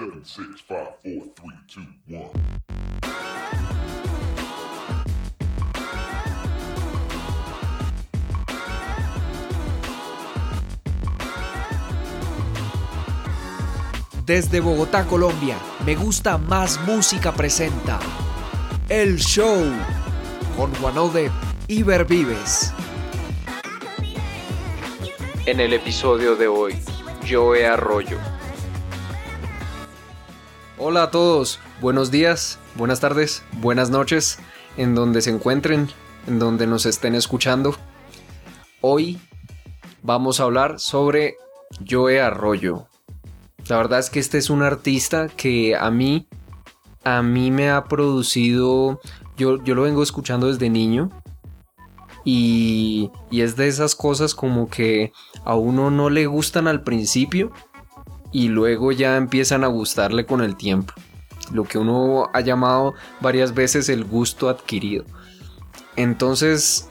Seven, six, five, four, three, two, one. Desde Bogotá, Colombia, Me Gusta Más Música presenta El Show con Juanode y Vives. En el episodio de hoy, Joe Arroyo. Hola a todos, buenos días, buenas tardes, buenas noches, en donde se encuentren, en donde nos estén escuchando. Hoy vamos a hablar sobre Joe Arroyo. La verdad es que este es un artista que a mí, a mí me ha producido, yo, yo lo vengo escuchando desde niño y, y es de esas cosas como que a uno no le gustan al principio y luego ya empiezan a gustarle con el tiempo. Lo que uno ha llamado varias veces el gusto adquirido. Entonces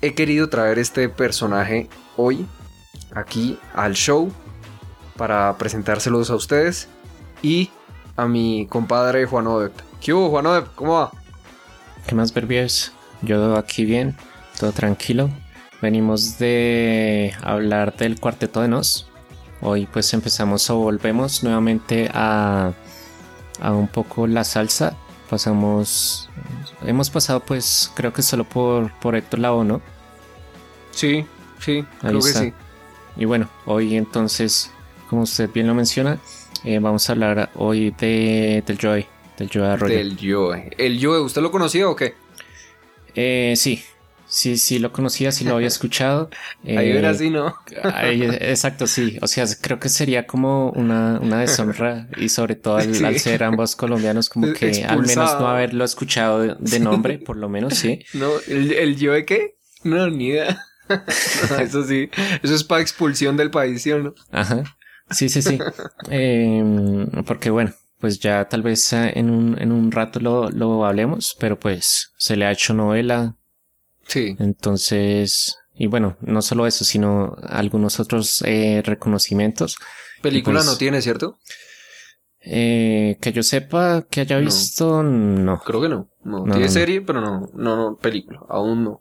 he querido traer este personaje hoy aquí al show para presentárselos a ustedes y a mi compadre Juan Odep. ¿Qué hubo, Juan Odep? ¿Cómo va? ¿Qué más, Berbies? Yo aquí bien, todo tranquilo. Venimos de hablar del cuarteto de Nos. Hoy pues empezamos o volvemos nuevamente a, a un poco la salsa. Pasamos, hemos pasado pues creo que solo por, por Héctor ¿no? Sí, sí, creo que sí. Y bueno, hoy entonces como usted bien lo menciona, eh, vamos a hablar hoy de, del Joy, del Joy Arroyo. Del Joy. ¿El Joy, usted lo conocía o qué? Eh, sí, sí, sí lo conocía, sí lo había escuchado. ahí era así, ¿no? exacto, sí. O sea, creo que sería como una, una deshonra y sobre todo al, ser ambos colombianos, como que al menos no haberlo escuchado de, nombre, por lo menos, sí. No, ¿el, el Joy qué? No, ni idea. eso sí, eso es para expulsión del país, ¿sí o no? Ajá. Sí, sí, sí. Em, porque bueno, pues ya tal vez eh, en un, en un rato lo, lo hablemos, pero pues se le ha hecho novela. Sí. Entonces, y bueno, no solo eso, sino algunos otros eh, reconocimientos. Película pues no tiene, ¿cierto? Eh, que yo sepa que haya visto, no. Creo que no. No, tiene serie, pero no, no, no, película, aún no.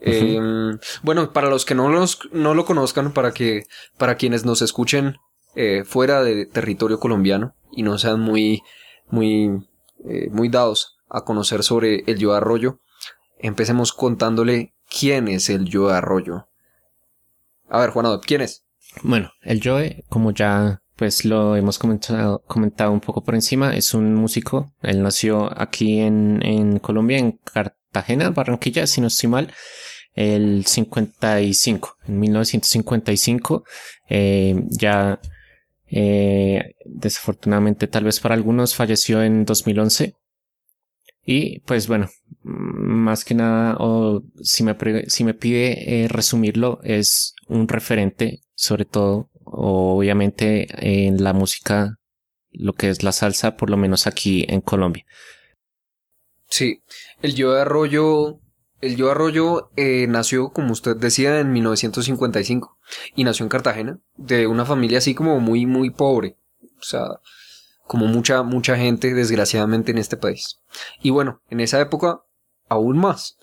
Em, bueno, para los que no, los, no lo conozcan, para que, para quienes nos escuchen eh, fuera de territorio colombiano y no sean muy, muy, eh, muy dados a conocer sobre el Yo Arroyo, empecemos contándole quién es el Yo Arroyo. A ver, Juan ¿quién es? Bueno, el Joe, como ya pues lo hemos comentado, comentado un poco por encima, es un músico. Él nació aquí en, en Colombia, en Cartagena, Barranquilla, si no estoy mal, el 55, en 1955. Eh, ya eh, desafortunadamente, tal vez para algunos, falleció en 2011. Y pues bueno, más que nada, o si me, si me pide eh, resumirlo, es un referente, sobre todo, obviamente, en la música, lo que es la salsa, por lo menos aquí en Colombia. Sí, el Yo Arroyo el Yo Arroyo eh, nació, como usted decía, en 1955 y nació en Cartagena, de una familia así como muy, muy pobre. O sea, como mucha, mucha gente, desgraciadamente, en este país. Y bueno, en esa época, aún más.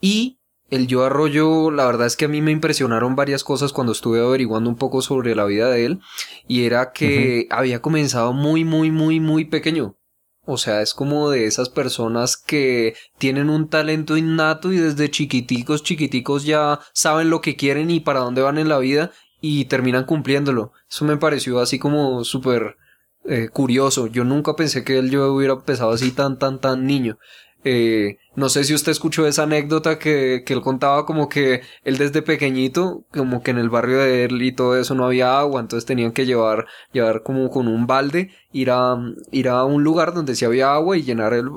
Y el Yo Arroyo, la verdad es que a mí me impresionaron varias cosas cuando estuve averiguando un poco sobre la vida de él. Y era que había comenzado muy, muy, muy, muy pequeño. O sea, es como de esas personas que tienen un talento innato y desde chiquiticos, chiquiticos ya saben lo que quieren y para dónde van en la vida y terminan cumpliéndolo. Eso me pareció así como súper eh, curioso. Yo nunca pensé que él yo hubiera empezado así tan, tan, tan niño. Eh, no sé si usted escuchó esa anécdota que, que, él contaba como que él desde pequeñito, como que en el barrio de él y todo eso no había agua, entonces tenían que llevar, llevar como con un balde, ir a, ir a un lugar donde sí había agua y llenar el,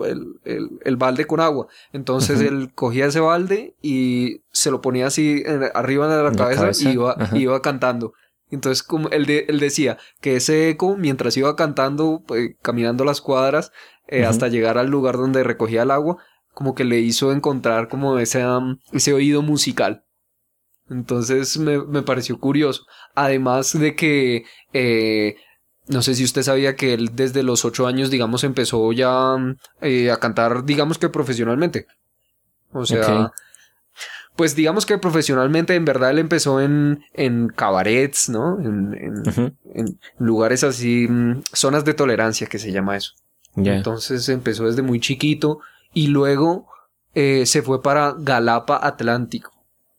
el, el, balde con agua. Entonces él cogía ese balde y se lo ponía así arriba de la, cabeza, y iba, iba cantando. Entonces, como él, él decía que ese eco, mientras iba cantando, pues, caminando las cuadras, eh, hasta llegar al lugar donde recogía el agua, como que le hizo encontrar como ese, ese oído musical. Entonces me, me, pareció curioso. Además de que eh, No sé si usted sabía que él desde los ocho años, digamos, empezó ya eh, a cantar, digamos que profesionalmente. O sea. Pues digamos que profesionalmente, en verdad, él empezó en, en cabarets, ¿no? En, en- lugares así, mm, zonas de tolerancia, que se llama eso. Ya. Entonces empezó desde muy chiquito y luego eh, se fue para Galapa Atlántico.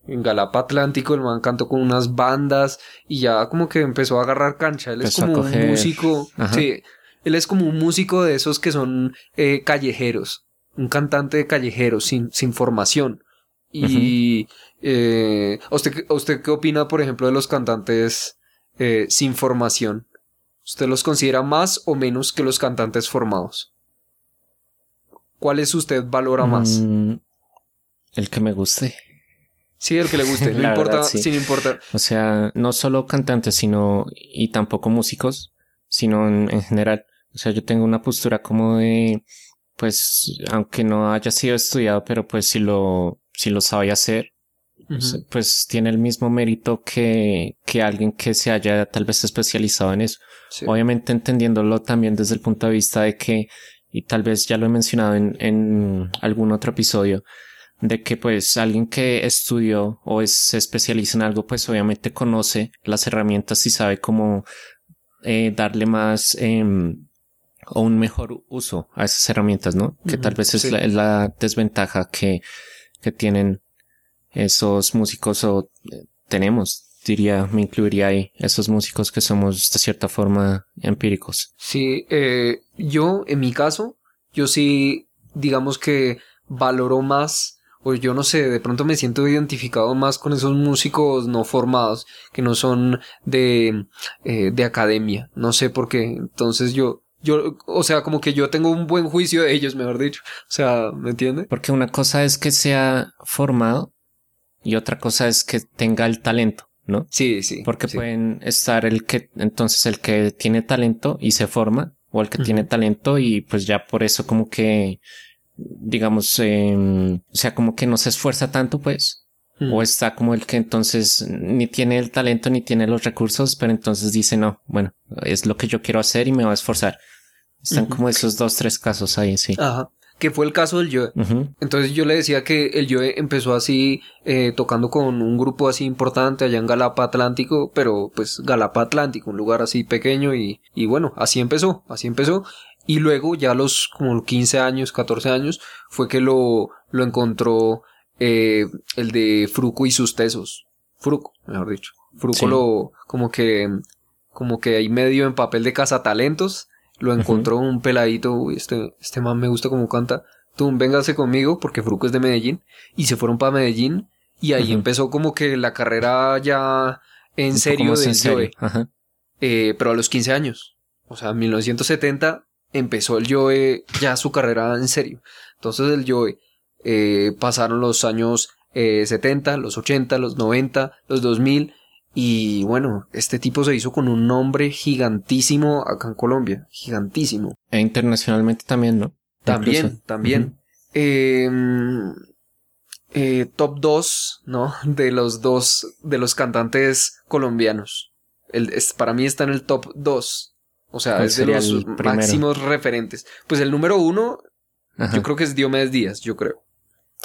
En Galapa Atlántico el man cantó con unas bandas y ya como que empezó a agarrar cancha. Él es Empezó como un músico, Ajá. sí, él es como un músico de esos que son eh, callejeros, un cantante de callejeros sin, sin formación. Y eh, ¿usted, ¿usted qué opina, por ejemplo, de los cantantes eh, sin formación? ¿Usted los considera más o menos que los cantantes formados? ¿Cuáles usted valora más? Mm, el que me guste. Sí, el que le guste, no importa, verdad, sí. sin importar. O sea, no solo cantantes, sino y tampoco músicos, sino en, en general. O sea, yo tengo una postura como de, pues, aunque no haya sido estudiado, pero pues si lo, si lo sabe hacer, Ujú. pues tiene el mismo mérito que, que alguien que se haya tal vez especializado en eso. Sí. Obviamente entendiéndolo también desde el punto de vista de que, y tal vez ya lo he mencionado en, en algún otro episodio, de que pues alguien que estudió o es- se especializa en algo, pues obviamente conoce las herramientas y sabe cómo eh, darle más em, o un mejor uso a esas herramientas, ¿no? Que tal vez es, sí. la, es la desventaja que, que tienen esos músicos o eh, tenemos, diría, me incluiría ahí, esos músicos que somos de cierta forma empíricos. Sí, eh, yo, en mi caso, yo sí, digamos que valoro más, o yo no sé, de pronto me siento identificado más con esos músicos no formados, que no son de, eh, de academia, no sé por qué, entonces yo, yo, o sea, como que yo tengo un buen juicio de ellos, mejor dicho, o sea, ¿me entiende? Porque una cosa es que sea formado y otra cosa es que tenga el talento, ¿no? Sí, sí. Porque sí. pueden estar el que, entonces el que tiene talento y se forma, o el que tiene talento y pues ya por eso como que, digamos, em, o sea, como que no se esfuerza tanto, pues. O está como el que entonces ni tiene el talento ni tiene los recursos, pero entonces dice, no, bueno, es lo que yo quiero hacer y me voy a esforzar. Están como esos dos, tres casos ahí, sí. Ajá. Que fue el caso del Joe. Entonces yo le decía que el Joe empezó así, eh, tocando con un grupo así importante allá en Galapa Atlántico, pero pues Galapa Atlántico, un lugar así pequeño y, y bueno, así empezó, así empezó. Y luego ya a los como 15 años, 14 años, fue que lo, lo encontró eh, el de Fruco y sus tesos. Fruco, mejor dicho. Fruco Sí. lo, como que, como que ahí medio en papel de cazatalentos, lo encontró un peladito, uy, este, este man me gusta como canta, tú véngase conmigo porque Fruco es de Medellín y se fueron para Medellín y ahí empezó como que la carrera ya en serio serio. Joe, Ajá. eh, pero a los 15 años, o sea, en 1970 empezó el Joe ya su carrera en serio. Entonces el Joe eh, pasaron los años eh, 70, los 80, los 90, los 2000 y bueno, este tipo se hizo con un nombre gigantísimo acá en Colombia, gigantísimo. E internacionalmente también, ¿no? También, Incluso. también. Eh, eh, top 2, ¿no? De los dos, de los cantantes colombianos. El, es, para mí está en el top 2. O sea, ¿Cuál es de los máximos referentes. Pues el número uno, Ajá. yo creo que es Diomedes Díaz, yo creo.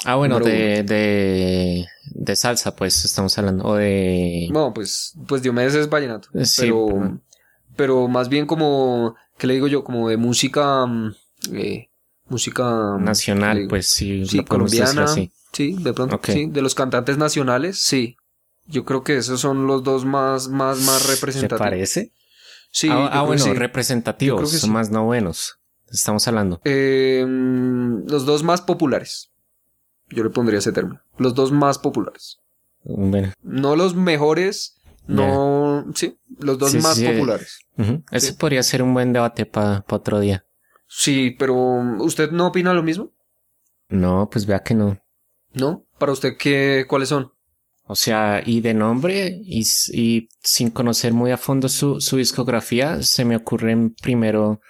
Ah, bueno, de, de, de salsa, pues estamos hablando. O de. No, pues, pues Diomedes es vallenato. Eh, Sí, pero, pero- pero más bien como, ¿qué le digo yo? Como de música, eh, música ¿qué le nacional, pues sí, colombiana. así. Sí, de pronto, sí. De los cantantes nacionales, sí. Yo creo que esos son los dos más, más, más ¿Te representativos. parece? Sí, ah, ah, bueno, sí. representativos, sí. más novenos. Estamos hablando. Eh, mm, los dos más populares. Yo le pondría ese término. Los dos más populares. Bueno, No los mejores, no... Sí, los dos Sí, más sí. populares. ese Sí. podría ser un buen debate para otro día. Sí, pero ¿usted no opina lo mismo? No, pues vea que no. ¿No? ¿Para usted qué, cuáles son? O sea, y de nombre y, sin conocer muy a fondo su, su discografía, se me ocurren primero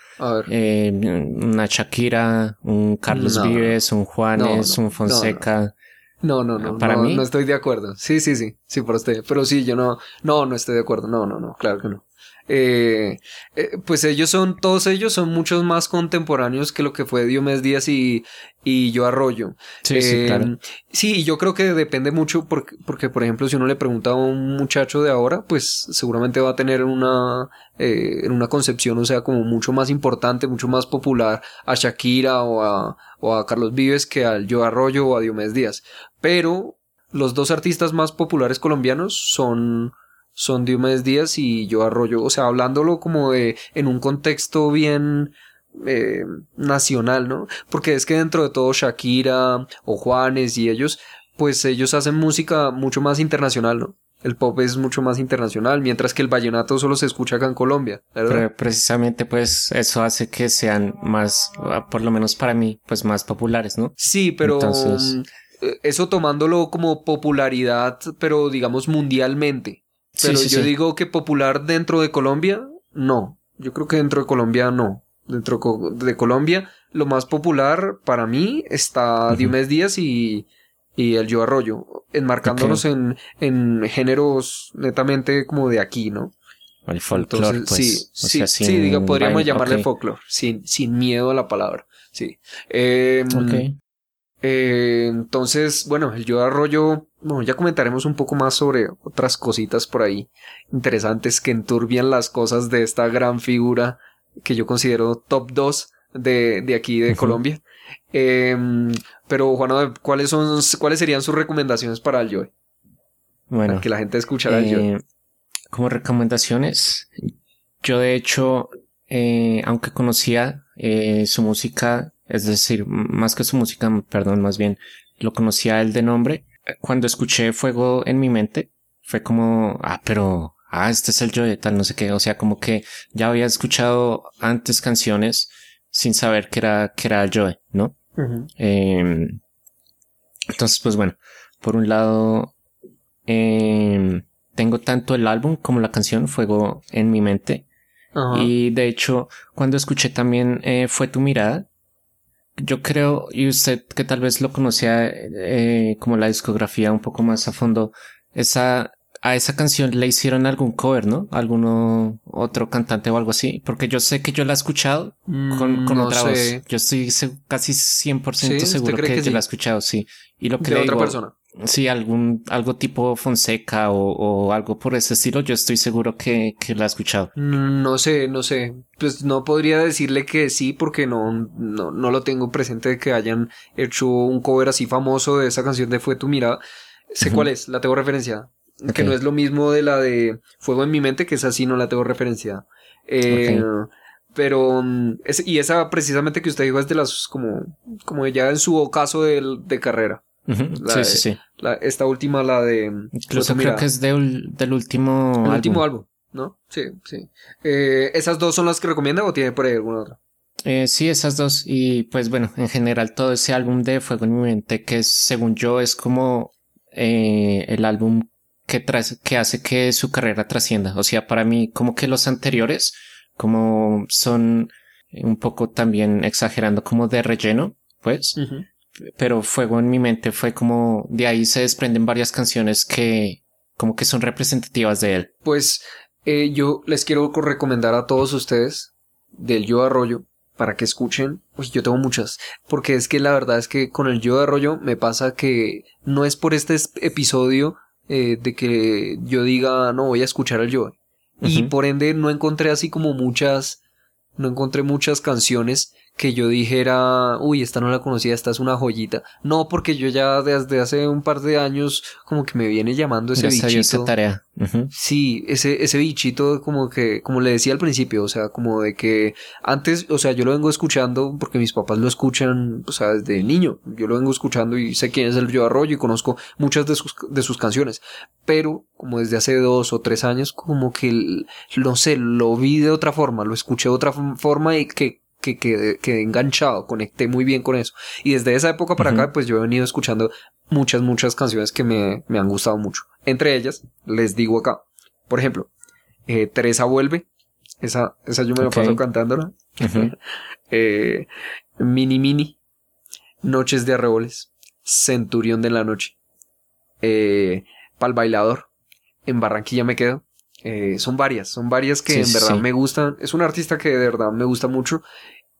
eh, una Shakira, un Carlos No. Vives, un Juanes, No, no, un Fonseca. No, no, no. ¿Para no, mí? No estoy de acuerdo. Sí, sí, sí. Sí, por usted. Pero sí, yo no. No, no estoy de acuerdo. No, no, no. Claro que no. Eh, eh, pues ellos son, todos ellos son muchos más contemporáneos que lo que fue Diomedes Díaz y, y Yo Arroyo. Sí, sí, Eh, claro. Sí, yo creo que depende mucho porque, porque, por ejemplo, si uno le pregunta a un muchacho de ahora, pues seguramente va a tener una, eh, una concepción, o sea, como mucho más importante, mucho más popular a Shakira o a, o a Carlos Vives que al Yo Arroyo o a Diomedes Díaz. Pero los dos artistas más populares colombianos son, son Diomedes Díaz y Yo Arroyo, o sea, hablándolo como de, en un contexto bien, eh, nacional, ¿no? Porque es que dentro de todo Shakira o Juanes y ellos, pues ellos hacen música mucho más internacional, ¿no? El pop es mucho más internacional, mientras que el vallenato solo se escucha acá en Colombia, ¿verdad? Pero precisamente pues eso hace que sean más, ah, por lo menos para mí, pues más populares, ¿no? Sí, pero Entonces- eh, eso tomándolo como popularidad, pero digamos mundialmente. Pero sí, yo sí. digo que popular dentro de Colombia, no. Yo creo que dentro de Colombia no. Dentro de Colombia, lo más popular para mí está Ujú. Diomedes Díaz y, y el Yo Arroyo, enmarcándonos en, en géneros netamente como de aquí, ¿no? El folclore, Entonces, pues. sí, o sí, sea, sí, sin diga, podríamos llamarle ok, folclore, sin, sin miedo a la palabra, sí. Em, ok. Eh, entonces, bueno, el Yo Arroyo, bueno, ya comentaremos un poco más sobre otras cositas por ahí interesantes que enturbian las cosas de esta gran figura que yo considero top 2 de, de aquí de. Colombia. Em, pero, Juan, ¿cuáles son, cuáles serían sus recomendaciones para el Joe? Bueno, Para que la gente escuchara el Joe. eh, como recomendaciones, yo de hecho, eh, aunque conocía eh, su música, es decir, más que su música, perdón, más bien, lo conocía él de nombre, eh, cuando escuché Fuego en mi mente, fue como, ah, pero, ah, este es el Joe, tal, no sé qué, o sea, como que ya había escuchado antes canciones sin saber que era, que era Joe, ¿no? Eh, entonces, pues bueno, por un lado, eh, tengo tanto el álbum como la canción Fuego en mi mente. Y de hecho, cuando escuché también eh, Fue tu mirada, yo creo, y usted que tal vez lo conocía eh, como la discografía un poco más a fondo, esa, a esa canción le hicieron algún cover, ¿no? Alguno otro cantante o algo así, porque yo sé que yo la he escuchado con, Mm, con no otra sé. voz. Yo estoy casi 100% ¿Sí? ¿Usted seguro que, que yo sí? la he escuchado, sí. Y lo que De le otra digo, persona. Sí, algún, algo tipo Fonseca o, o algo por ese estilo, yo estoy seguro que, que la he escuchado. No sé, no sé. Pues no podría decirle que sí porque no, no, no lo tengo presente de que hayan hecho un cover así famoso de esa canción de Fue tu mirada. Sé cuál es, la tengo referenciada. Que no es lo mismo de la de Fuego en mi mente, que esa sí no la tengo referenciada. Eh, Pero, mm, es- y esa precisamente que usted dijo es de las como, como ya en su ocaso de, de carrera. La Sí, de- sí, sí. La- esta última, la de Incluso tu creo que es del, del último El álbum. último álbum, ¿no? Sí, sí. Eh, ¿Esas dos son las que recomienda o tiene por ahí alguna otra? Eh, sí, esas dos. Y pues bueno, en general todo ese álbum de Fuego en mi mente, que es, según yo es como eh, el álbum que, que hace que su carrera trascienda. O sea, para mí como que los anteriores como son un poco también exagerando como de relleno, pues. Pero Fuego en mi mente fue como de ahí se desprenden varias canciones que como que son representativas de él. Pues eh, yo les quiero co- recomendar a todos ustedes del Yo Arroyo para que escuchen. Uy, yo tengo muchas. Porque es que la verdad es que con el Yo Arroyo me pasa que no es por este es- episodio eh, de que yo diga no voy a escuchar al Yo. Y por ende no encontré así como muchas. No encontré muchas canciones que yo dijera, uy, esta no la conocía, esta es una joyita. No, porque yo ya desde hace un par de años como que me viene llamando ese Ya dio esa bichito. tarea. Sí, ese, ese bichito como que, como le decía al principio, o sea, como de que antes, o sea, yo lo vengo escuchando porque mis papás lo escuchan, o sea, desde niño, yo lo vengo escuchando y sé quién es el Yo Arroyo y conozco muchas de sus, de sus canciones, pero como desde hace dos o tres años, como que, no sé, lo vi de otra forma, lo escuché de otra forma y que que quedé, quedé enganchado, conecté muy bien con eso. Y desde esa época para acá, pues yo he venido escuchando muchas, muchas canciones que me, me han gustado mucho. Entre ellas, les digo acá, por ejemplo, eh, Teresa vuelve. Esa, esa yo me la paso cantándola. Eh, mini Mini. Noches de arreboles. Centurión de la noche. Eh, Pal bailador. En Barranquilla me quedo. Eh, son varias, son varias que Sí, en verdad sí. me gustan. Es un artista que de verdad me gusta mucho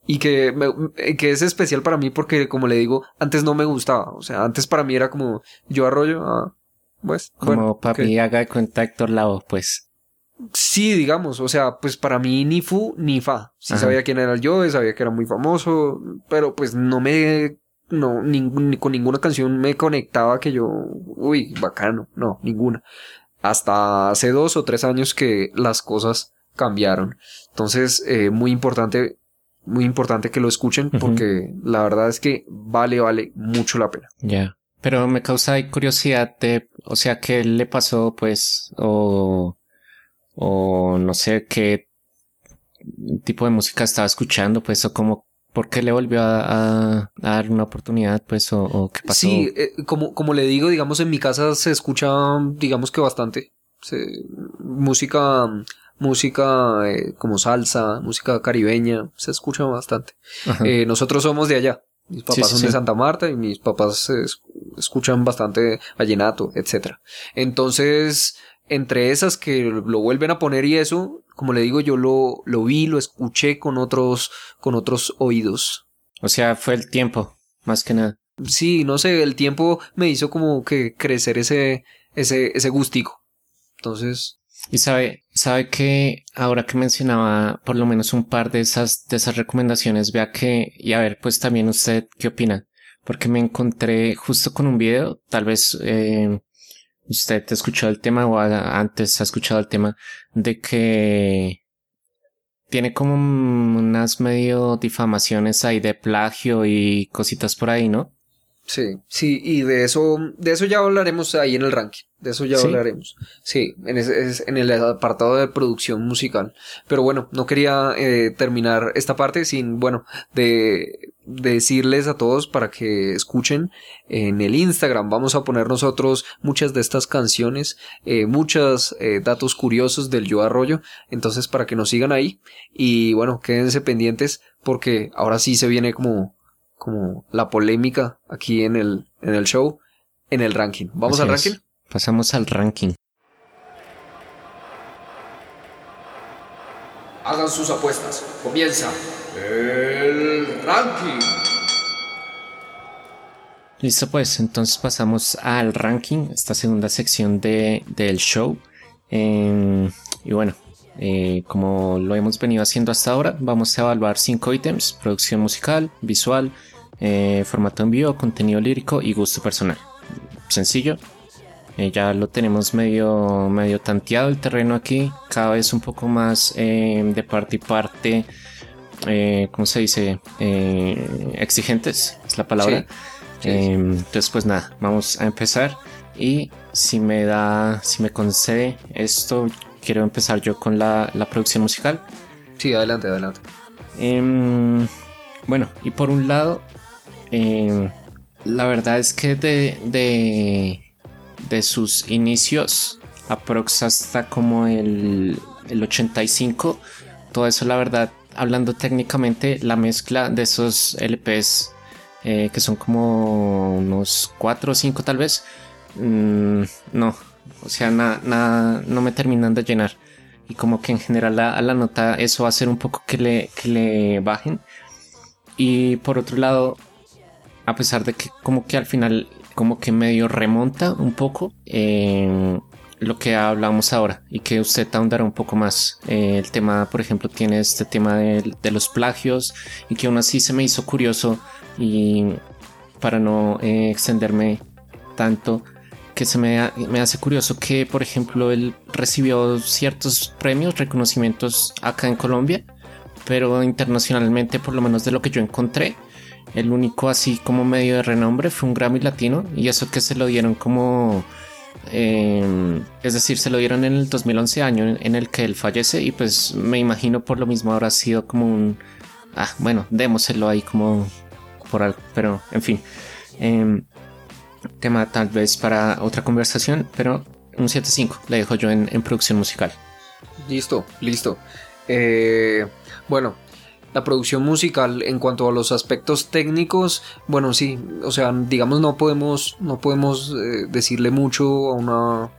y que, me- eh, que es especial para mí porque, como le digo, antes no me gustaba. O sea, antes para mí era como yo arroyo, ah, pues, Como bueno, papi ok. haga de cuenta Héctor Lavoe, pues. Sí, digamos, o sea, pues para mí ni fu ni fa. Sí Ajá. sabía quién era el Joe, sabía que era muy famoso, pero pues no me, no, ningún- ni con ninguna canción me conectaba que yo, uy, bacano, no, ninguna. Hasta hace dos o tres años que las cosas cambiaron. Entonces, eh, muy importante, muy importante que lo escuchen porque la verdad es que vale, vale mucho la pena. Ya. Pero me causa ahí curiosidad de, o sea, qué le pasó, pues, o, o no sé qué tipo de música estaba escuchando, pues, o como, ¿por qué le volvió a, a- a dar una oportunidad, pues, o, o qué pasó? Sí, eh, como, como le digo, digamos, en mi casa se escucha, digamos que bastante. Se- música, música eh, como salsa, música caribeña, se escucha bastante. Eh, nosotros somos de allá. Mis papás Sí, son sí. de Santa Marta y mis papás eh, es- escuchan bastante vallenato, etcétera. Entonces, entre esas que lo vuelven a poner y eso, como le digo, yo lo, lo vi, lo escuché con otros, con otros oídos. O sea, fue el tiempo, más que nada. Sí, no sé, el tiempo me hizo como que crecer ese, ese, ese gustico. Entonces, Y sabe, sabe que ahora que mencionaba por lo menos un par de esas, de esas recomendaciones, vea que, y a ver, pues también usted, ¿qué opina? Porque me encontré justo con un video, tal vez eh, usted escuchó el tema o antes ha escuchado el tema, de que tiene como unas medio difamaciones ahí de plagio y cositas por ahí, ¿no? Sí, sí, y de eso, de eso ya hablaremos ahí en el ranking. De eso ya ¿Sí? hablaremos. Sí, en, ese- es- en el apartado de producción musical. Pero bueno, no quería eh, terminar esta parte sin, bueno, de, de decirles a todos para que escuchen en el Instagram. Vamos a poner nosotros muchas de estas canciones, eh, muchos eh, datos curiosos del Yo Arroyo. Entonces, para que nos sigan ahí. Y bueno, quédense pendientes porque ahora sí se viene como, como la polémica aquí en el, en el show, en el ranking. ¿Vamos Así al es. ranking? Pasamos al ranking. Hagan sus apuestas. Comienza el ranking. Listo, pues entonces pasamos al ranking, esta segunda sección de, del show. Eh, y bueno, eh, como lo hemos venido haciendo hasta ahora, vamos a evaluar cinco ítems: producción musical, visual, eh, formato en vivo, contenido lírico y gusto personal. Sencillo. Eh, ya lo tenemos medio, medio tanteado el terreno aquí, cada vez un poco más de parte y parte, ¿cómo se dice? Exigentes, es la palabra. Sí, sí. Entonces, pues nada, vamos a empezar. Y si me da, si me concede esto, quiero empezar yo con la, la producción musical. Sí, adelante, adelante. Em, bueno, y por un lado, em, la verdad es que de, de, de sus inicios, aprox hasta como el, el 85, todo eso, la verdad, hablando técnicamente, la mezcla de esos LPs, eh, que son como unos 4 o 5 tal vez, mm, no, o sea, nada, no me terminan de llenar y como que en general a, la nota eso va a hacer un poco que le, que le bajen. Y por otro lado, a pesar de que como que al final como que medio remonta un poco eh, lo que hablamos ahora y que usted ahondará un poco más. Eh, el tema, por ejemplo, tiene este tema de, de los plagios y que aún así se me hizo curioso y para no eh, extenderme tanto, que se me, me hace curioso que, por ejemplo, él recibió ciertos premios, reconocimientos acá en Colombia, pero internacionalmente, por lo menos de lo que yo encontré, el único así como medio de renombre fue un Grammy Latino y eso que se lo dieron como... eh, es decir, se lo dieron en el 2011 año en, el que él fallece y pues me imagino por lo mismo habrá sido como un... Ah, bueno, démoselo ahí como por algo, pero en fin. Em, tema tal vez para otra conversación, pero un 7.5 le dejo yo en, en producción musical. Listo, listo. Eh, bueno, la producción musical en cuanto a los aspectos técnicos, bueno, sí, o sea, digamos no podemos, no podemos eh, decirle mucho a una,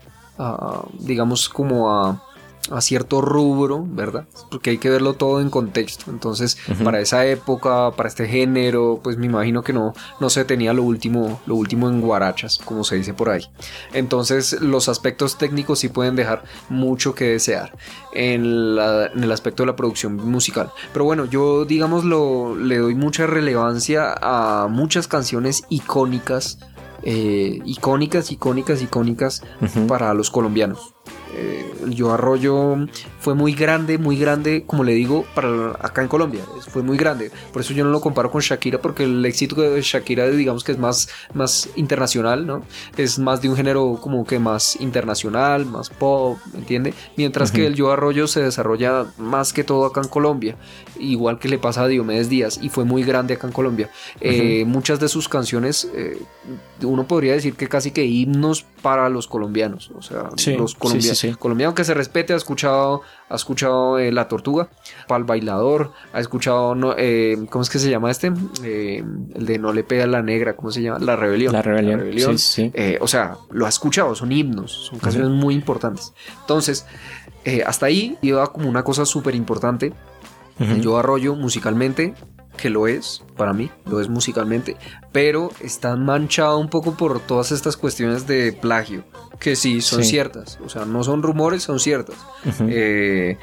digamos como a, a cierto rubro, ¿verdad? Porque hay que verlo todo en contexto. Entonces, para esa época, para este género, pues me imagino que no, no se tenía lo último, lo último en guarachas, como se dice por ahí. Entonces, los aspectos técnicos sí pueden dejar mucho que desear en, la- en el aspecto de la producción musical. Pero bueno, yo digamos lo, le doy mucha relevancia a muchas canciones icónicas. eh, icónicas, icónicas, icónicas para los colombianos. Eh, el Yo Arroyo fue muy grande, muy grande, como le digo, para acá en Colombia. Fue muy grande. Por eso yo no lo comparo con Shakira, porque el éxito de Shakira, digamos que es más, más internacional, ¿no? Es más de un género como que más internacional, más pop, ¿me entiende? Mientras que el Yo Arroyo se desarrolla más que todo acá en Colombia, igual que le pasa a Diomedes Díaz, y fue muy grande acá en Colombia. Eh, Muchas de sus canciones, eh, uno podría decir que casi que himnos para los colombianos, o sea, Sí, los colombianos. sí, sí. Colombiano que se respete, ha escuchado, ha escuchado eh, La Tortuga, para el bailador, ha escuchado, no, eh, ¿cómo es que se llama este? Eh, el de No le pega la negra, ¿cómo se llama? La Rebelión. La rebelión. Sí, sí. O sea, lo ha escuchado, son himnos, son canciones muy importantes. Entonces, hasta ahí iba como una cosa súper importante. El Yo Arroyo musicalmente, que lo es, para mí, lo es musicalmente, pero está manchado un poco por todas estas cuestiones de plagio, que sí son Sí. ciertas, o sea, no son rumores, son ciertas. Ujú. Eh,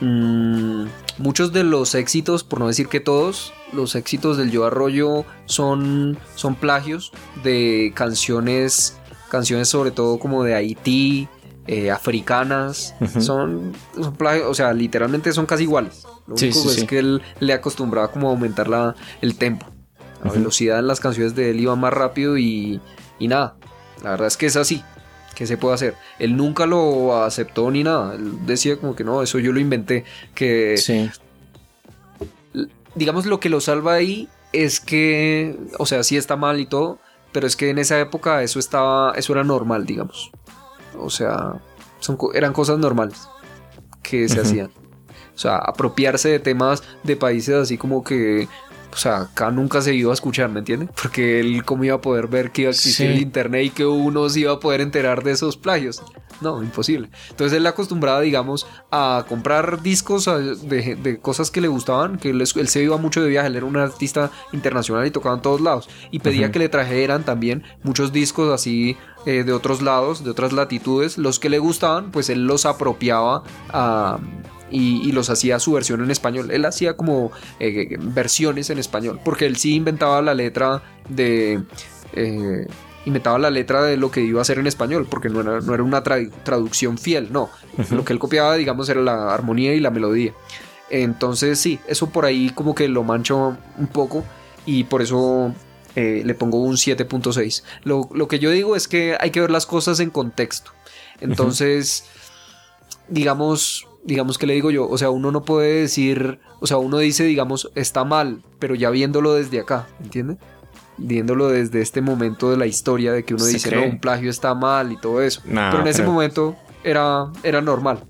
mm, muchos de los éxitos, por no decir que todos, los éxitos del Yo Arroyo son, son plagios de canciones, canciones sobre todo como de Haití, eh, africanas, son, son plagios, o sea, literalmente son casi iguales. Lo Sí, único sí, es sí. que él le acostumbraba como a aumentar la, el tempo. La velocidad en las canciones de él iba más rápido y, y nada. La verdad es que es así. ¿Qué se puede hacer? Él nunca lo aceptó ni nada. Él decía como que no, eso yo lo inventé. Que Sí. digamos lo que lo salva ahí es que, o sea, sí está mal y todo, pero es que en esa época eso estaba, eso era normal, digamos. O sea, son, eran cosas normales que se hacían. O sea, apropiarse de temas de países así como que, o sea, acá nunca se iba a escuchar, ¿me entiende? Porque él cómo iba a poder ver que iba a existir Sí. el internet y que uno se iba a poder enterar de esos plagios. No, imposible. Entonces él acostumbraba, digamos, a comprar discos de, de cosas que le gustaban, que él, él se iba mucho de viaje, él era un artista internacional y tocaba en todos lados. Y pedía que le trajeran también muchos discos así eh, de otros lados, de otras latitudes. Los que le gustaban, pues él los apropiaba a y, y los hacía su versión en español. Él hacía como eh, versiones en español, porque él sí inventaba la letra de... eh, inventaba la letra de lo que iba a hacer en español, porque no era, no era una tra- traducción fiel, no. Lo que él copiaba, digamos, era la armonía y la melodía. Entonces sí, eso por ahí como que lo mancho un poco y por eso eh, le pongo un 7.6. Lo, lo que yo digo es que hay que ver las cosas en contexto. Entonces, digamos, digamos que le digo yo, o sea, uno no puede decir, o sea, uno dice, digamos, está mal, pero ya viéndolo desde acá, ¿entiende? Viéndolo desde este momento de la historia de que uno ¿Se dice, cree? no, un plagio está mal y todo eso. Pero en ese pero- momento era, era normal,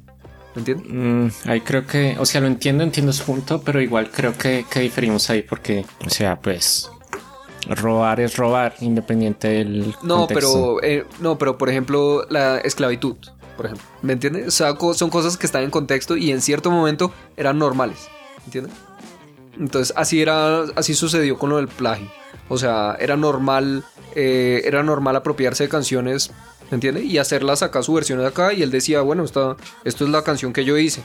¿me entiendes? Mm, ahí creo que, o sea, lo entiendo, entiendo su punto, pero igual creo que, que diferimos ahí porque, o sea, pues robar es robar, independiente del No, contexto. pero eh, no, pero por ejemplo la esclavitud, por ejemplo, ¿me entiendes? O sea, son cosas que están en contexto y en cierto momento eran normales, ¿entiendes? Entonces así era, así sucedió con lo del plagio. O sea, era normal, eh, era normal apropiarse de canciones, ¿me entiendes? Y hacerlas acá su versión de acá y él decía, bueno, esta, esto es la canción que yo hice,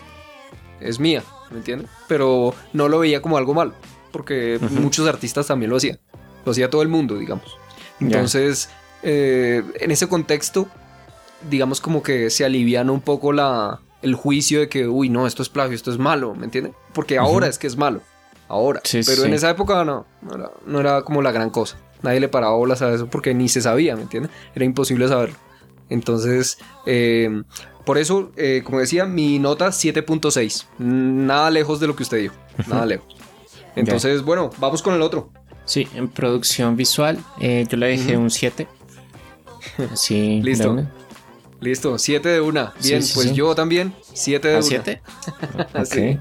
es mía, ¿me entiendes? Pero no lo veía como algo malo, porque Ujú. muchos artistas también lo hacían, lo hacía todo el mundo, digamos. Entonces, eh, en ese contexto, digamos como que se aliviana un poco la, el juicio de que, uy, no, esto es plagio, esto es malo, ¿me entiendes? Porque ahora es que es malo, ahora. Sí, Pero sí. en esa época no, no era, no era como la gran cosa. Nadie le paraba bolas a eso porque ni se sabía, ¿me entiendes? Era imposible saberlo. Entonces, eh, por eso, eh, como decía, mi nota 7.6. Nada lejos de lo que usted dijo. Nada lejos. Entonces, bueno, vamos con el otro. Sí, en producción visual eh, yo le dejé un 7. Así, Listo. Listo, 7 de una. Bien, sí, pues sí. yo también, 7 de ¿A una. 7? Sí.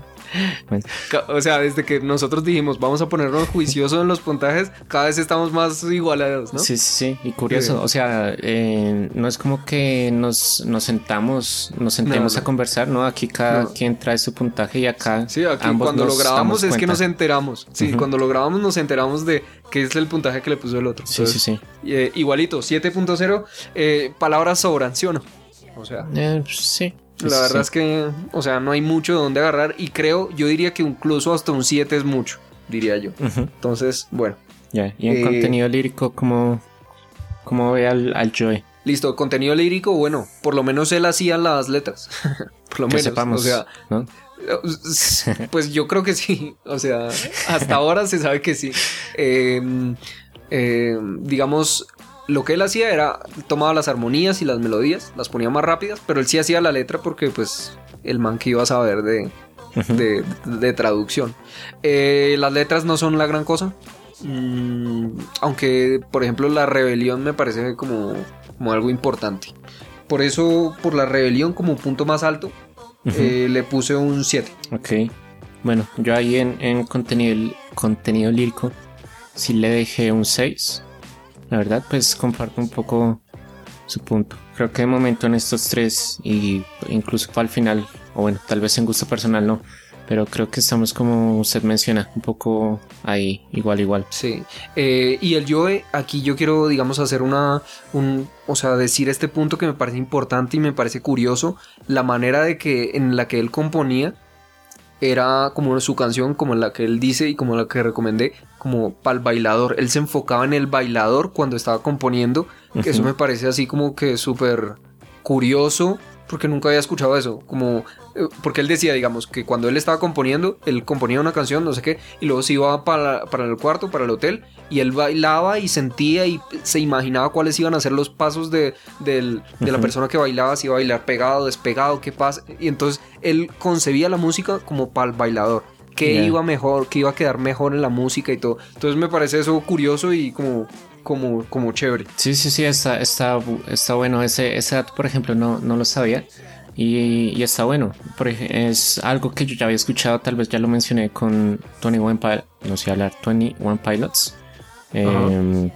Ca- O sea, desde que nosotros dijimos vamos a ponernos juiciosos en los puntajes, cada vez estamos más igualados, ¿no? Sí, sí, sí. Y curioso, o sea, eh, no es como que nos, nos sentamos, nos sentemos No, no. a conversar, ¿no? Aquí cada No. quien trae su puntaje y acá. Sí, aquí ambos cuando lo grabamos es que nos enteramos. Sí, cuando lo grabamos nos enteramos de qué es el puntaje que le puso el otro. Sí, sí, sí. Eh, igualito, 7.0, eh, palabras sobran, ¿sí o no? O sea, Eh, sí. La verdad es que, o sea, no hay mucho de dónde agarrar y creo, yo diría que incluso hasta un 7 es mucho, diría yo. Entonces, bueno, Ya. Y en Eh, contenido lírico, ¿cómo, cómo ve al, al Joy? listo, contenido lírico, bueno, por lo menos él hacía las letras. por lo Que menos, sepamos. o sea, ¿no? Pues yo creo que sí. O sea, hasta ahora se sabe que sí. Eh, eh, digamos, lo que él hacía era tomaba las armonías y las melodías, las ponía más rápidas, pero él sí hacía la letra porque, pues, el man que iba a saber de, de, de traducción. Eh, las letras no son la gran cosa. Mm, aunque, por ejemplo, la rebelión me parece como, como algo importante. Por eso, por la rebelión como punto más alto, eh, le puse un 7. Ok. Bueno, yo ahí en, en contenido, contenido lírico sí le dejé un 6. La verdad, pues comparto un poco su punto. Creo que de momento en estos tres, y incluso para el final, o bueno, tal vez en gusto personal no, pero creo que estamos como usted menciona, un poco ahí, igual, igual. Sí. Eh, y el Joe, aquí yo quiero, digamos, hacer una. Un, o sea, decir este punto que me parece importante y me parece curioso. La manera de que. en la que él componía. Era como su canción, como la que él dice y como la que recomendé, como para el bailador. Él se enfocaba en el bailador cuando estaba componiendo. Que eso me parece así como que súper curioso. Porque nunca había escuchado eso. Como. eh, Porque él decía, digamos, que cuando él estaba componiendo, él componía una canción, no sé qué, y luego se iba para, para el cuarto, para el hotel, y él bailaba y sentía y se imaginaba cuáles iban a ser los pasos de, del- de la persona que bailaba, si iba a bailar pegado, despegado, qué pasa. Y entonces él concebía la música como para el bailador. Que Ya. iba mejor, que iba a quedar mejor en la música y todo. Entonces me parece eso curioso y como, como, como chévere. Sí, sí, sí, está, está, está bueno. Ese, ese dato, por ejemplo, no, no lo sabía. Y, y está bueno. Por es algo que yo ya había escuchado, tal vez ya lo mencioné con Tony One Pilots. No sé hablar, Tony One Pilots. Eh,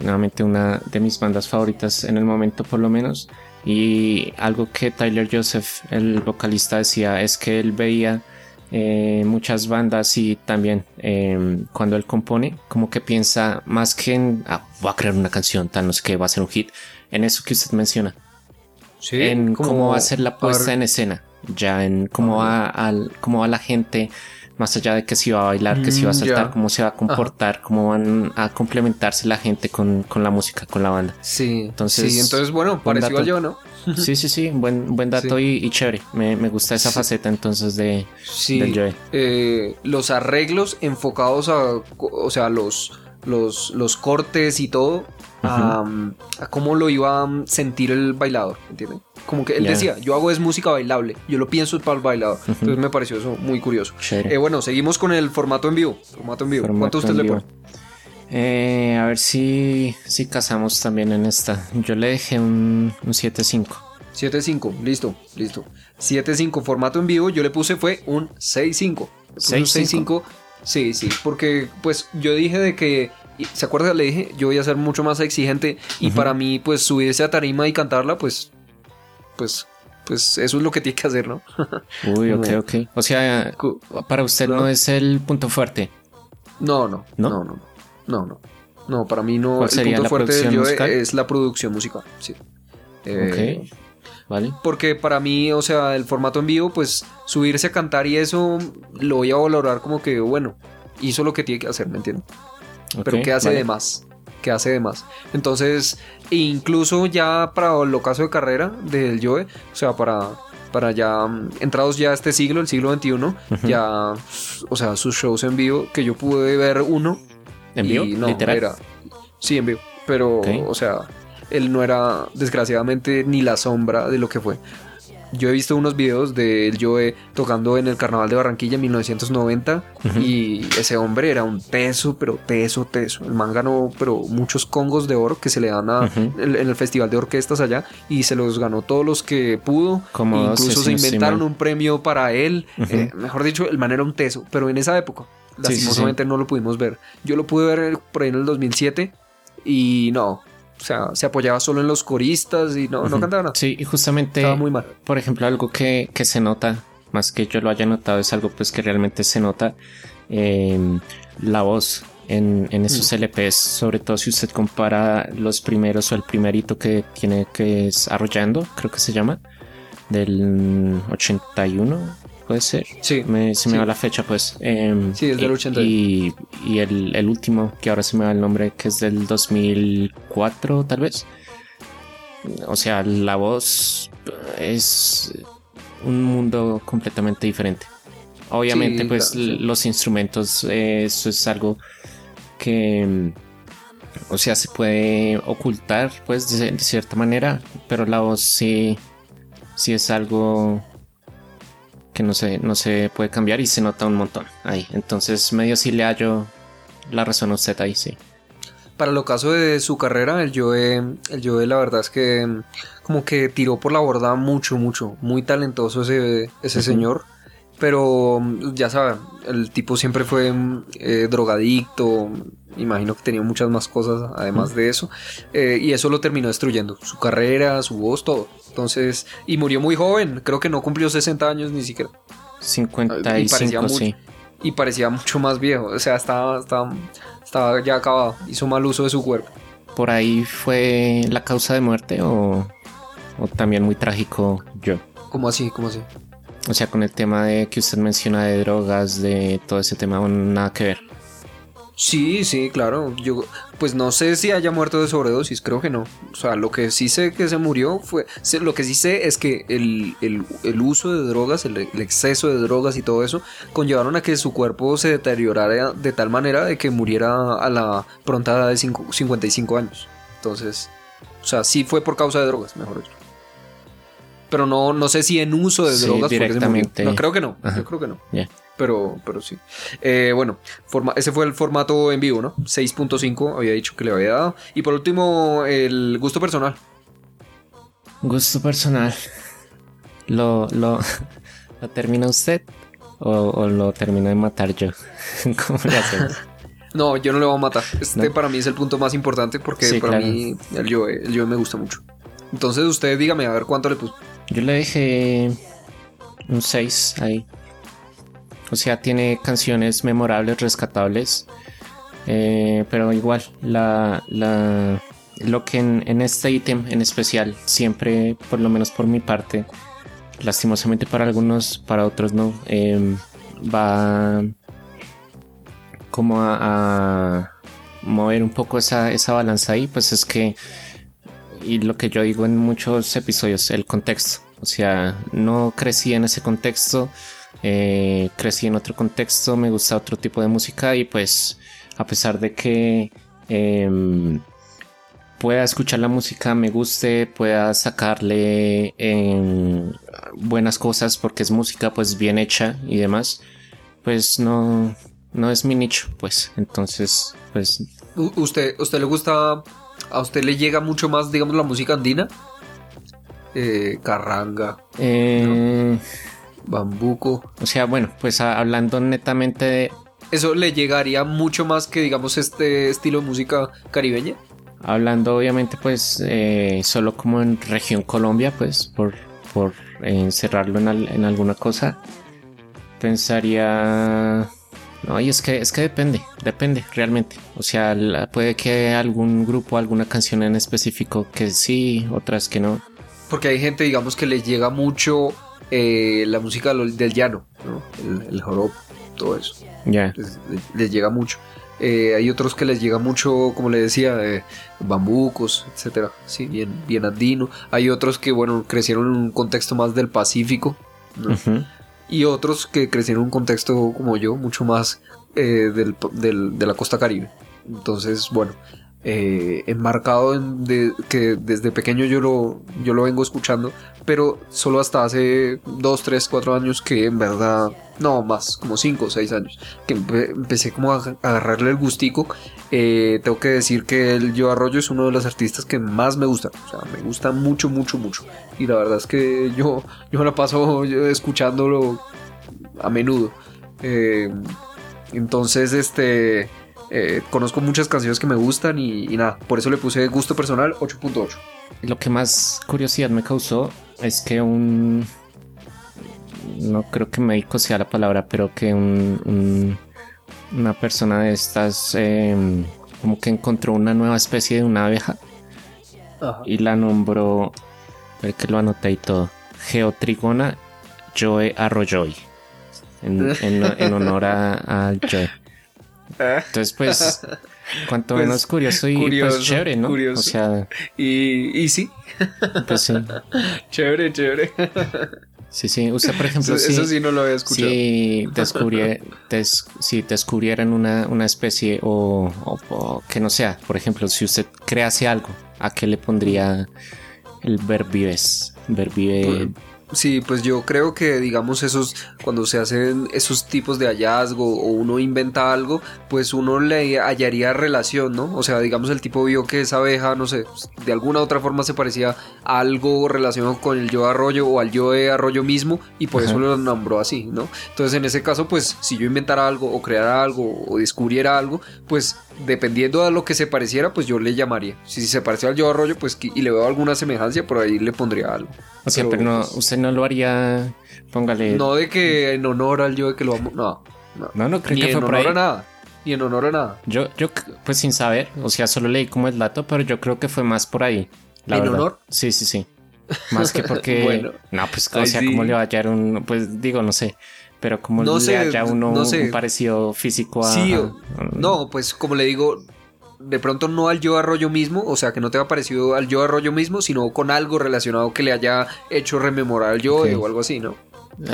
nuevamente una de mis bandas favoritas en el momento, por lo menos. Y algo que Tyler Joseph, el vocalista, decía es que él veía eh, muchas bandas y también eh, cuando él compone, como que piensa más que en ah, voy a crear una canción, tal, no sé qué, va a ser un hit, en eso que usted menciona, Sí, en cómo va a ser la puesta en escena, ya en cómo va, al, cómo va la gente, más allá de que si va a bailar, que si va a Mm, saltar, cómo se va a comportar, cómo van a complementarse la gente con, con la música, con la banda. Sí, Entonces, sí, entonces bueno, buen pareció dato. al yo, ¿no? Sí, sí, sí, buen, buen dato Sí. y, y chévere. Me, me gusta esa Sí. faceta entonces de, Sí, del Joey. eh, los arreglos enfocados a, o sea, los, los, los cortes y todo, a, a cómo lo iba a sentir el bailador, ¿entienden? Como que él Ya. decía, yo hago es música bailable, yo lo pienso para el bailador. Entonces me pareció eso muy curioso. Eh, bueno, seguimos con el formato en vivo. Formato en vivo. Formato ¿Cuánto usted le pone? Eh, a ver si, si casamos también en esta. Yo le dejé un, un 7.5. 7.5, listo, listo. 7.5, formato en vivo, yo le puse fue un 6.5. Le puse un 6.5. 6.5, sí, sí, porque pues yo dije de que, ¿se acuerda? Le dije, yo voy a ser mucho más exigente y Ujú. para mí pues subirse a tarima y cantarla, pues, pues, pues eso es lo que tiene que hacer, ¿no? Uy, ok, ok. O sea, para usted no, es el punto fuerte. No, no, ¿No? no, no, no, no, no, para mí no, ¿Cuál el sería punto la fuerte del yo musical? es la producción musical, sí. Eh, Ok. Vale. Porque para mí, o sea, el formato en vivo, pues subirse a cantar y eso lo voy a valorar como que, bueno, hizo lo que tiene que hacer, ¿me entiendes? Pero ¿qué hace vale. de más? ¿Qué hace de más? Entonces, incluso ya para el ocaso de carrera del Joe, o sea, para, para ya mm, entrados ya este siglo, el siglo XXI, Ujú. ya, o sea, sus shows en vivo, que yo pude ver uno. ¿En y vivo? no, ¿Literal? era- sí, en vivo. Pero, o sea, él no era, desgraciadamente, ni la sombra de lo que fue. Yo he visto unos videos de Joe tocando en el Carnaval de Barranquilla en 1990 y ese hombre era un teso, pero teso, teso. El man ganó, pero muchos congos de oro que se le dan a, en, en el Festival de Orquestas allá y se los ganó todos los que pudo. Como Incluso se inventaron un premio para él. Eh, mejor dicho, el man era un teso, pero en esa época. Lastimosamente no lo pudimos ver. Yo lo pude ver por ahí en el 2007 y no. O sea, se apoyaba solo en los coristas y no, no cantaba nada. Sí, y justamente, Estaba muy mal. por ejemplo, algo que, que se nota, más que yo lo haya notado, es algo pues que realmente se nota, eh, la voz en, en esos LPs, sobre todo si usted compara los primeros o el primerito que tiene que es Arrollando, creo que se llama, del 81, puede ser. Sí. Me, se me Sí. va la fecha, pues. em, Sí, es del y- 81. Y, y el, el último, que ahora se me va el nombre, que es del 2004, tal vez. O sea, la voz es un mundo completamente diferente. Obviamente, Sí, pues claro, sí. los instrumentos, eh, eso es algo que, mm, o sea, se puede ocultar, pues, de, de cierta manera, pero la voz sí, sí es algo que no se, no se puede cambiar y se nota un montón ahí. Entonces, medio sí le hallo la razón a usted ahí, sí. Para lo caso de su carrera, el Joe, el Joe la verdad es que mm, como que tiró por la borda mucho, mucho. Muy talentoso ese, ese Ujú. señor. Pero mm, ya saben, el tipo siempre fue mm, eh, drogadicto. Imagino que tenía muchas más cosas además de eso. eh, y eso lo terminó destruyendo. Su carrera, su voz, todo. Entonces, y murió muy joven. Creo que no cumplió 60 años ni siquiera. Y parecía 55, mucho. sí. Y parecía mucho más viejo. O sea, estaba, estaba, estaba ya acabado. Hizo mal uso de su cuerpo. ¿Por ahí fue la causa de muerte o, o también muy trágico yo? ¿Cómo así? ¿Cómo así? O sea, con el tema de que usted menciona de drogas, de todo ese tema, nada que ver. Sí, sí, claro. Yo, pues no sé si haya muerto de sobredosis, creo que no. O sea, lo que sí sé que se murió fue. Lo que sí sé es que el, el- el uso de drogas, el, el exceso de drogas y todo eso, conllevaron a que su cuerpo se deteriorara de tal manera de que muriera a la pronta edad de cinco- 55 años. Entonces, o sea, sí fue por causa de drogas, mejor dicho. Pero no, no sé si en uso de Sí, drogas se murió. directamente. No, creo que no. Ajá. Yo creo que no. Pero, pero sí. Eh, bueno, forma- ese fue el formato en vivo, ¿no? 6.5 había dicho que le había dado. Y por último, el gusto personal. Gusto personal. ¿Lo, lo, ¿lo termina usted o, o lo termino de matar yo? ¿Cómo le hacemos? No, yo no le voy a matar. Este No. para mí es el punto más importante porque Sí, para claro. mí el yo, el yo me gusta mucho. Entonces usted dígame a ver cuánto le puso. Yo le dejé un 6 ahí. O sea, tiene canciones memorables, rescatables. Eh, pero igual, la, la, lo que en, este ítem en especial, siempre, por lo menos por mi parte, lastimosamente para algunos, para otros no, eh, va como a, a mover un poco esa, esa balanza ahí, pues es que y lo que yo digo en muchos episodios, el contexto. O sea, no crecí en ese contexto, eh, crecí en otro contexto, me gusta otro tipo de música y pues a pesar de que em, pueda escuchar la música, me guste, pueda sacarle em, buenas cosas porque es música pues bien hecha y demás, pues no, no es mi nicho, pues entonces pues U- ¿Usted, ¿Usted le gusta, a usted le llega mucho más, digamos, la música andina? Eh, carranga, eh, bambuco. O sea, bueno, pues a- hablando netamente de, ¿Eso le llegaría mucho más que, digamos, este estilo de música caribeña? hablando obviamente pues eh, solo como en región Colombia, pues por, por encerrarlo en, al- en alguna cosa, pensaría... No, y es que, es que depende, depende realmente. O sea, la- puede que algún grupo, alguna canción en específico que sí, otras que no. Porque hay gente, digamos, que les llega mucho eh, la música del llano, ¿no? El, el joropo, todo eso. Ya. Les, llega mucho. Eh, hay otros que les llega mucho, como le decía, eh, bambucos, etcétera. Sí, bien, bien andino. Hay otros que, bueno, crecieron en un contexto más del Pacífico. Y otros que crecieron en un contexto como yo, mucho más del, del- de la costa caribe. Entonces, bueno, eh, enmarcado en que desde pequeño yo lo, yo lo vengo escuchando, pero solo hasta hace 2, 3, 4 años que en verdad, no más, como 5 o 6 años, que empe- empecé como a agarrarle el gustico. Eh, tengo que decir que el Yo Arroyo es uno de los artistas que más me gusta, o sea, me gusta mucho, mucho, mucho. Y la verdad es que yo, yo me la paso escuchándolo a menudo. Eh, entonces, este... eh, conozco muchas canciones que me gustan y, y nada, por eso le puse gusto personal 8.8. Lo que más curiosidad me causó es que un. No creo que médico sea la palabra, pero que un, un- una persona de estas em, como que encontró una nueva especie de una abeja y la nombró, ver que lo anoté y todo, Geotrigona Joe Arroyoy, en, en- en honor a, a Joe. Entonces, pues, cuanto Pues, menos curioso y curioso, pues chévere, ¿no? curioso. O sea, Y, y sí, pues sí. chévere, chévere. Sí, sí. Usted, por ejemplo, Eso, sí, eso sí no lo había escuchado. si, descubrie- des- si descubrieran una, una especie o, o- o que no sea, por ejemplo, si usted crease algo, ¿a qué le pondría el verbives? Verbive. Sí, pues yo creo que, digamos, esos, cuando se hacen esos tipos de hallazgo o uno inventa algo, pues uno le hallaría relación, ¿no? O sea, digamos, el tipo vio que esa abeja, no sé, de alguna otra forma se parecía a algo relacionado con el yo arroyo o al yo de arroyo mismo y por Ajá. eso lo nombró así, ¿no? Entonces, en ese caso, pues, si yo inventara algo o creara algo o descubriera algo, pues, dependiendo de lo que se pareciera, pues yo le llamaría. Si se parecía al yo arroyo, pues, y le veo alguna semejanza, por ahí le pondría algo. o sea, pero, pero no, pues, usted no lo haría, póngale. no de que en honor al yo de que lo amo. No, no. no, no creo Ni que en fue por honor ahí. a nada. Ni en honor a nada. Yo, yo, pues sin saber, o sea, solo leí como el dato, pero yo creo que fue más por ahí. La ¿En verdad. honor? Sí, sí, sí. Más que porque. Bueno. no, pues, o sea, sí. como le va a hallar un. Pues digo, no sé. Pero como No le sé, haya uno no sé. un parecido físico a. Sí, No, pues como le digo, de pronto no al yo arroyo mismo, o sea, que no te ha parecido al yo arroyo mismo, sino con algo relacionado que le haya hecho rememorar al yo o algo así, ¿no?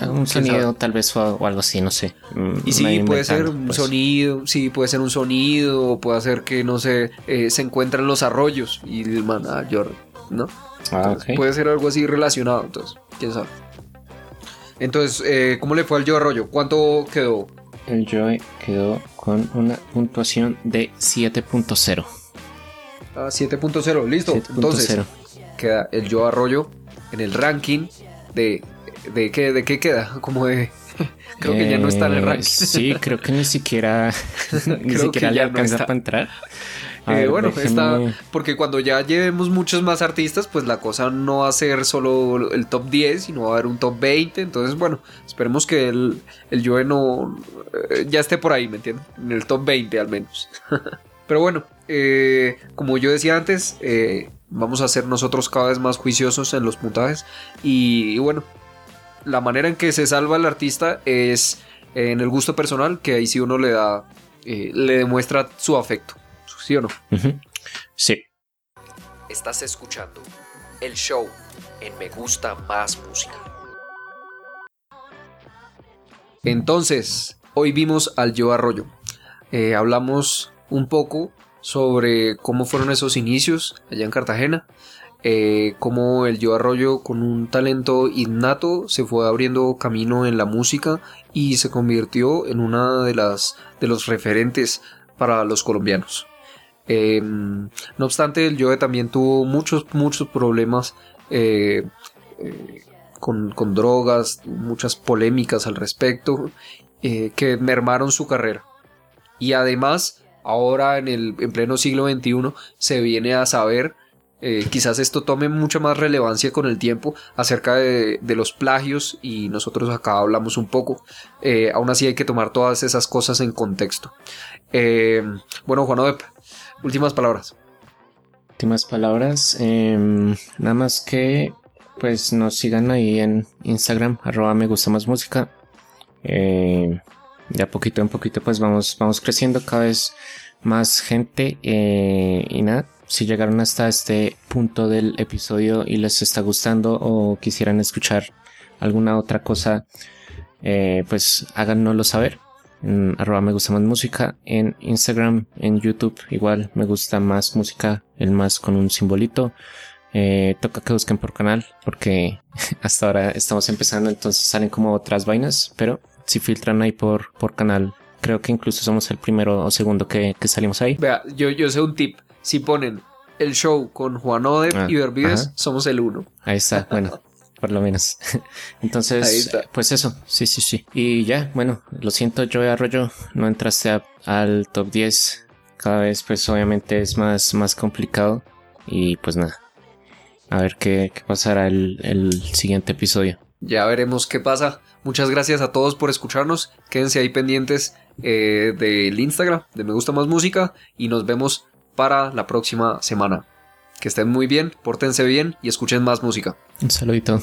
Ah, Un ¿Quién sonido sabe? tal vez o, algo así, no sé. Mm, Y sí, puede ser un pues. sonido, sí, puede ser un sonido, o puede ser que, no sé, eh, se encuentran los arroyos y el man, ah, yo, ¿no? Ah, Entonces. Puede ser algo así relacionado, entonces, quién sabe. Entonces, eh, ¿cómo le fue al yo arroyo? ¿Cuánto quedó? El Joe quedó con una puntuación de 7.0. Ah, 7.0, listo. Entonces, 7.0. queda el yo arroyo en el ranking de de qué de qué queda como de creo que ya no está en el Eh, ranking Sí, creo que ni siquiera, ni siquiera le no alcanza para entrar. Eh, ver, bueno está porque cuando ya llevemos muchos más artistas pues la cosa no va a ser solo el top 10 sino va a haber un top 20 entonces bueno esperemos que el el Joe no eh, ya esté por ahí me entiendes en el top 20 al menos. Pero bueno eh, como yo decía antes eh, vamos a ser nosotros cada vez más juiciosos en los puntajes. Y, y bueno la manera en que se salva el artista es en el gusto personal, que ahí sí uno le da, eh, le demuestra su afecto, ¿sí o no? Sí. Estás escuchando el show en Me Gusta Más Música. Entonces, hoy vimos al Yo Arroyo. Eh, hablamos un poco sobre cómo fueron esos inicios allá en Cartagena. eh, cómo el Yo Arroyo con un talento innato se fue abriendo camino en la música y se convirtió en una de las de los referentes para los colombianos. Eh, no obstante, el Joe también tuvo muchos, muchos problemas eh, eh, con, con drogas, muchas polémicas al respecto, eh, que mermaron su carrera. Y además, ahora en el en pleno siglo XXI, se viene a saber, quizás esto tome mucha más relevancia con el tiempo, acerca de, los plagios, y nosotros acá hablamos un poco. Aún así hay que tomar todas esas cosas en contexto. Eh, bueno, Juan Odep, últimas palabras. Últimas palabras. em, nada más que pues nos sigan ahí en Instagram, arroba me gusta más música. Eh, de a poquito en poquito pues vamos, vamos creciendo cada vez más gente. eh, y nada, si llegaron hasta este punto del episodio y les está gustando o quisieran escuchar alguna otra cosa, eh, pues háganoslo saber. En arroba me gusta más música, en Instagram, en YouTube igual me gusta más música, el más con un simbolito. Eh, toca que busquen por canal porque hasta ahora estamos empezando, entonces salen como otras vainas, pero si filtran ahí por, por canal, creo que incluso somos el primero o segundo que, que salimos ahí. Vea, yo, yo sé un tip. Si ponen el show con Juan Odep Ah, y Bervides, ajá. somos el uno. Ahí está, bueno, por lo menos. Entonces, pues eso, sí, sí, sí. Y ya, bueno, lo siento, Joey Arroyo, no entraste a- al top 10. Cada vez, pues obviamente es más, más complicado. Y pues nada, a ver qué, qué pasará el, el siguiente episodio. Ya veremos qué pasa. Muchas gracias a todos por escucharnos. Quédense ahí pendientes eh, del Instagram de Me Gusta Más Música y nos vemos para la próxima semana. Que estén muy bien, pórtense bien y escuchen más música. Un saludito.